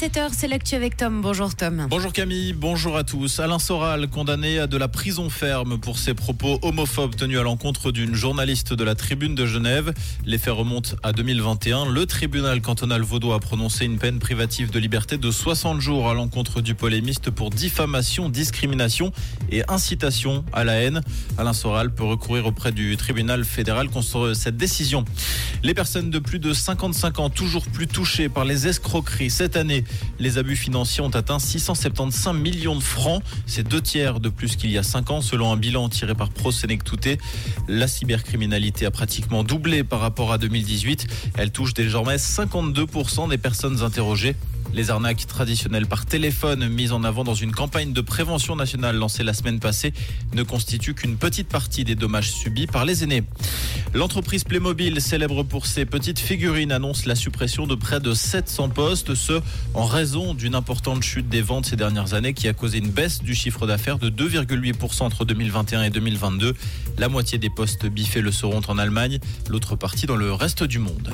7h, c'est l'actu avec Tom. Bonjour Tom. Bonjour Camille, bonjour à tous. Alain Soral, condamné à de la prison ferme pour ses propos homophobes tenus à l'encontre d'une journaliste de la Tribune de Genève. Les faits remontent à 2021. Le tribunal cantonal vaudois a prononcé une peine privative de liberté de 60 jours à l'encontre du polémiste pour diffamation, discrimination et incitation à la haine. Alain Soral peut recourir auprès du tribunal fédéral contre cette décision. Les personnes de plus de 55 ans toujours plus touchées par les escroqueries cette année. Les abus financiers ont atteint 675 millions de francs. C'est deux tiers de plus qu'il y a cinq ans, selon un bilan tiré par Pro Touté. La cybercriminalité a pratiquement doublé par rapport à 2018. Elle touche désormais 52% des personnes interrogées. Les arnaques traditionnelles par téléphone mises en avant dans une campagne de prévention nationale lancée la semaine passée ne constituent qu'une petite partie des dommages subis par les aînés. L'entreprise Playmobil, célèbre pour ses petites figurines, annonce la suppression de près de 700 postes, ce en raison d'une importante chute des ventes ces dernières années qui a causé une baisse du chiffre d'affaires de 2,8% entre 2021 et 2022. La moitié des postes biffés le seront en Allemagne, l'autre partie dans le reste du monde.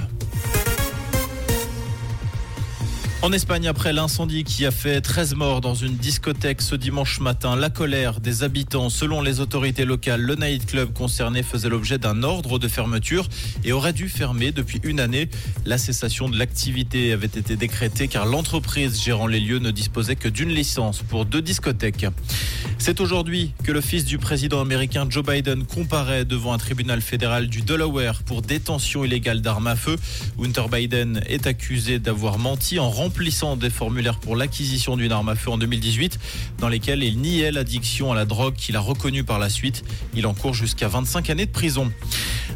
En Espagne, après l'incendie qui a fait 13 morts dans une discothèque ce dimanche matin, la colère des habitants, selon les autorités locales, le nightclub concerné faisait l'objet d'un ordre de fermeture et aurait dû fermer depuis une année. La cessation de l'activité avait été décrétée car l'entreprise gérant les lieux ne disposait que d'une licence pour deux discothèques. C'est aujourd'hui que le fils du président américain Joe Biden comparaît devant un tribunal fédéral du Delaware pour détention illégale d'armes à feu. Hunter Biden est accusé d'avoir menti en remplissant des formulaires pour l'acquisition d'une arme à feu en 2018 dans lesquels il niait l'addiction à la drogue qu'il a reconnue par la suite. Il encourt jusqu'à 25 années de prison.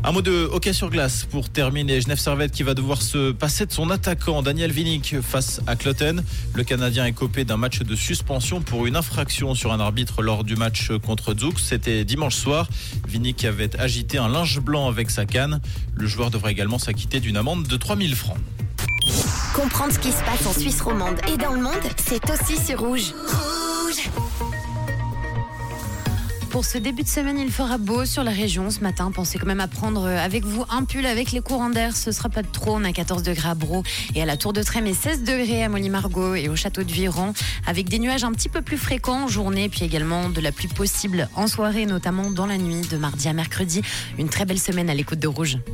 Un mot de hockey sur glace pour terminer. Genève Servette qui va devoir se passer de son attaquant Daniel Vinnick face à Cloten. Le Canadien est copé d'un match de suspension pour une infraction sur un arbitre lors du match contre Zouk. C'était dimanche soir. Vinnick avait agité un linge blanc avec sa canne. Le joueur devrait également s'acquitter d'une amende de 3000 francs. Comprendre ce qui se passe en Suisse romande et dans le monde, c'est aussi sur Rouge. Rouge Pour ce début de semaine, il fera beau sur la région ce matin. Pensez quand même à prendre avec vous un pull avec les courants d'air. Ce sera pas de trop. On a 14 degrés à Brou et à la Tour de Trême et 16 degrés à Moly-Margot et au château de Viran avec des nuages un petit peu plus fréquents en journée puis également de la pluie possible en soirée, notamment dans la nuit de mardi à mercredi. Une très belle semaine à l'écoute de Rouge.